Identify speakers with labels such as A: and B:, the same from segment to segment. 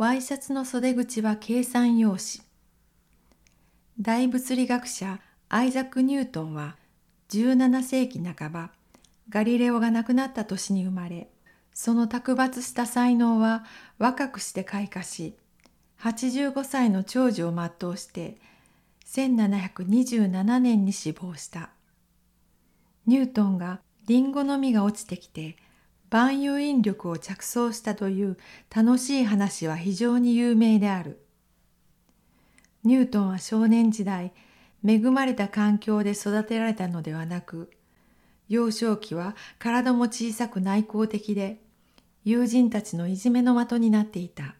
A: ワイシャツの袖口は計算用紙。大物理学者アイザック・ニュートンは17世紀半ば、ガリレオが亡くなった年に生まれ、その卓抜した才能は若くして開花し、85歳の長寿を全うして1727年に死亡した。ニュートンがリンゴの実が落ちてきて万有引力を着想したという楽しい話は非常に有名である。ニュートンは少年時代、恵まれた環境で育てられたのではなく、幼少期は体も小さく内向的で、友人たちのいじめの的になっていた。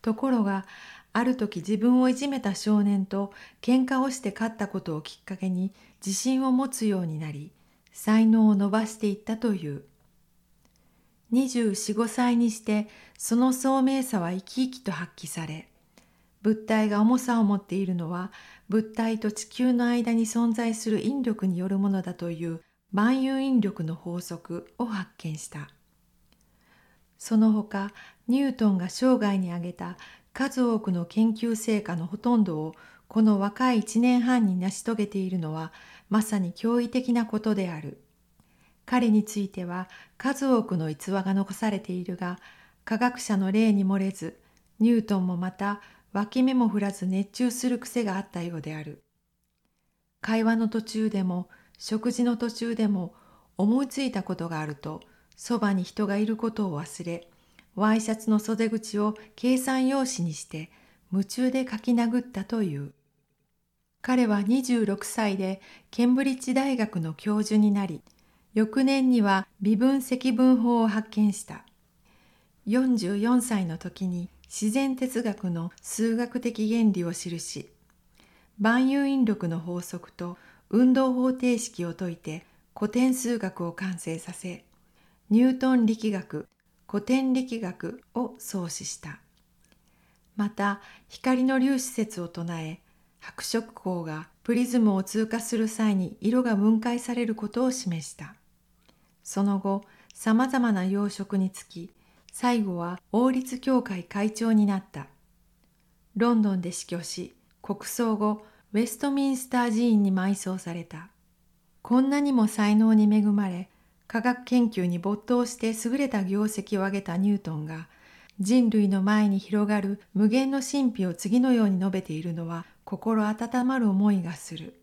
A: ところが、ある時自分をいじめた少年と喧嘩をして勝ったことをきっかけに自信を持つようになり、才能を伸ばしていったという。24、5歳にしてその聡明さは生き生きと発揮され、物体が重さを持っているのは物体と地球の間に存在する引力によるものだという万有引力の法則を発見した。その他、ニュートンが生涯に挙げた数多くの研究成果のほとんどをこの若い一年半に成し遂げているのはまさに驚異的なことである。彼については数多くの逸話が残されているが、科学者の例に漏れず、ニュートンもまた脇目も振らず熱中する癖があったようである。会話の途中でも食事の途中でも思いついたことがあるとそばに人がいることを忘れワイシャツの袖口を計算用紙にして夢中で書き殴ったという。彼は26歳でケンブリッジ大学の教授になり翌年には微分積分法を発見した。44歳の時に自然哲学の数学的原理を記し、万有引力の法則と運動方程式を解いて古典数学を完成させ、ニュートン力学、古典力学を創始した。また、光の粒子説を唱え、白色光がプリズムを通過する際に色が分解されることを示した。その後、様々な養殖につき、最後は王立協会会長になった。ロンドンで死去し、国葬後、ウェストミンスター寺院に埋葬された。こんなにも才能に恵まれ、科学研究に没頭して優れた業績を上げたニュートンが、人類の前に広がる無限の神秘を次のように述べているのは心温まる思いがする。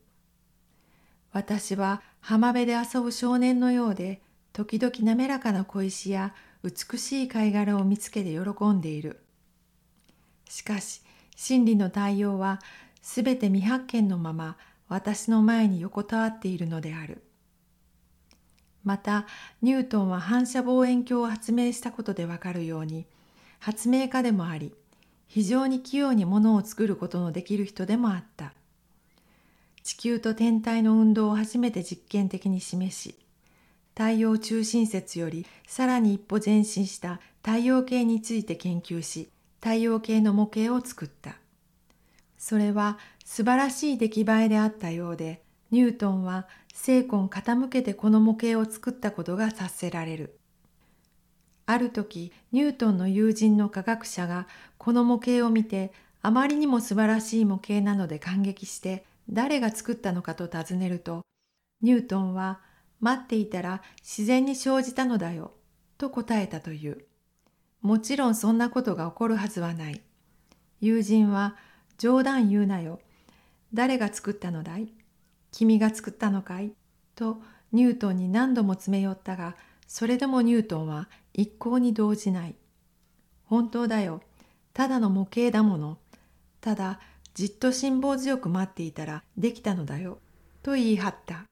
A: 私は浜辺で遊ぶ少年のようで、時々滑らかな小石や美しい貝殻を見つけて喜んでいる。しかし、真理の太陽はすべて未発見のまま私の前に横たわっているのである。また、ニュートンは反射望遠鏡を発明したことでわかるように、発明家でもあり、非常に器用にものを作ることのできる人でもあった。地球と天体の運動を初めて実験的に示し、太陽中心説よりさらに一歩前進した太陽系について研究し、太陽系の模型を作った。それは素晴らしい出来栄えであったようで、ニュートンは精魂傾けてこの模型を作ったことが察せられる。ある時、ニュートンの友人の科学者がこの模型を見て、あまりにも素晴らしい模型なので感激して、誰が作ったのかと尋ねると、ニュートンは待っていたら自然に生じたのだよ、と答えたという。もちろんそんなことが起こるはずはない。友人は、冗談言うなよ。誰が作ったのだい？君が作ったのかい？とニュートンに何度も詰め寄ったが、それでもニュートンは一向に動じない。本当だよ。ただの模型だもの。ただ、じっと辛抱強く待っていたらできたのだよ。と言い張った。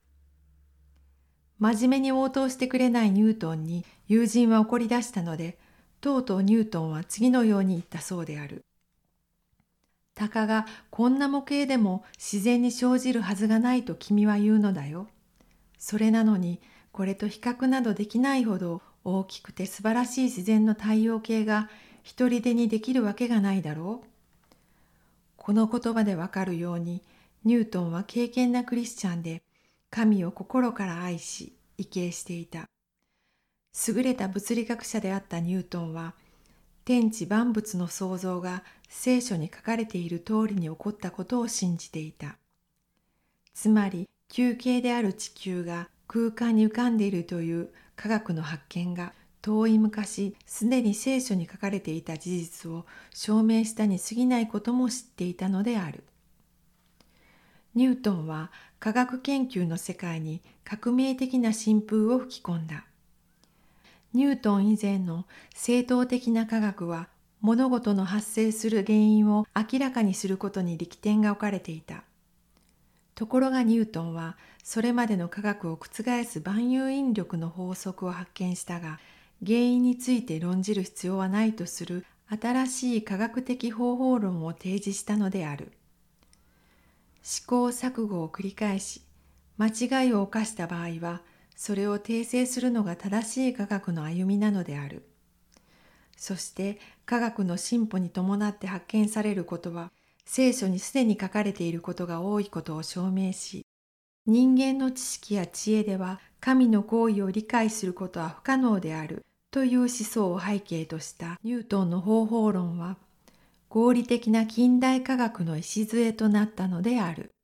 A: 真面目に応答してくれないニュートンに友人は怒り出したので、とうとうニュートンは次のように言ったそうである。たかがこんな模型でも自然に生じるはずがないと君は言うのだよ。それなのにこれと比較などできないほど大きくて素晴らしい自然の太陽系が一人でにできるわけがないだろう。この言葉でわかるようにニュートンは敬虔なクリスチャンで神を心から愛し、畏敬していた。優れた物理学者であったニュートンは、天地万物の創造が聖書に書かれている通りに起こったことを信じていた。つまり球形である地球が空間に浮かんでいるという科学の発見が遠い昔すでに聖書に書かれていた事実を証明したに過ぎないことも知っていたのである。ニュートンは科学研究の世界に革命的な新風を吹き込んだ。ニュートン以前の正当的な科学は物事の発生する原因を明らかにすることに力点が置かれていた。ところがニュートンはそれまでの科学を覆す万有引力の法則を発見したが原因について論じる必要はないとする新しい科学的方法論を提示したのである。試行錯誤を繰り返し間違いを犯した場合はそれを訂正するのが正しい科学の歩みなのである。そして科学の進歩に伴って発見されることは聖書にすでに書かれていることが多いことを証明し人間の知識や知恵では神の行為を理解することは不可能であるという思想を背景としたニュートンの方法論は合理的な近代科学の礎となったのである。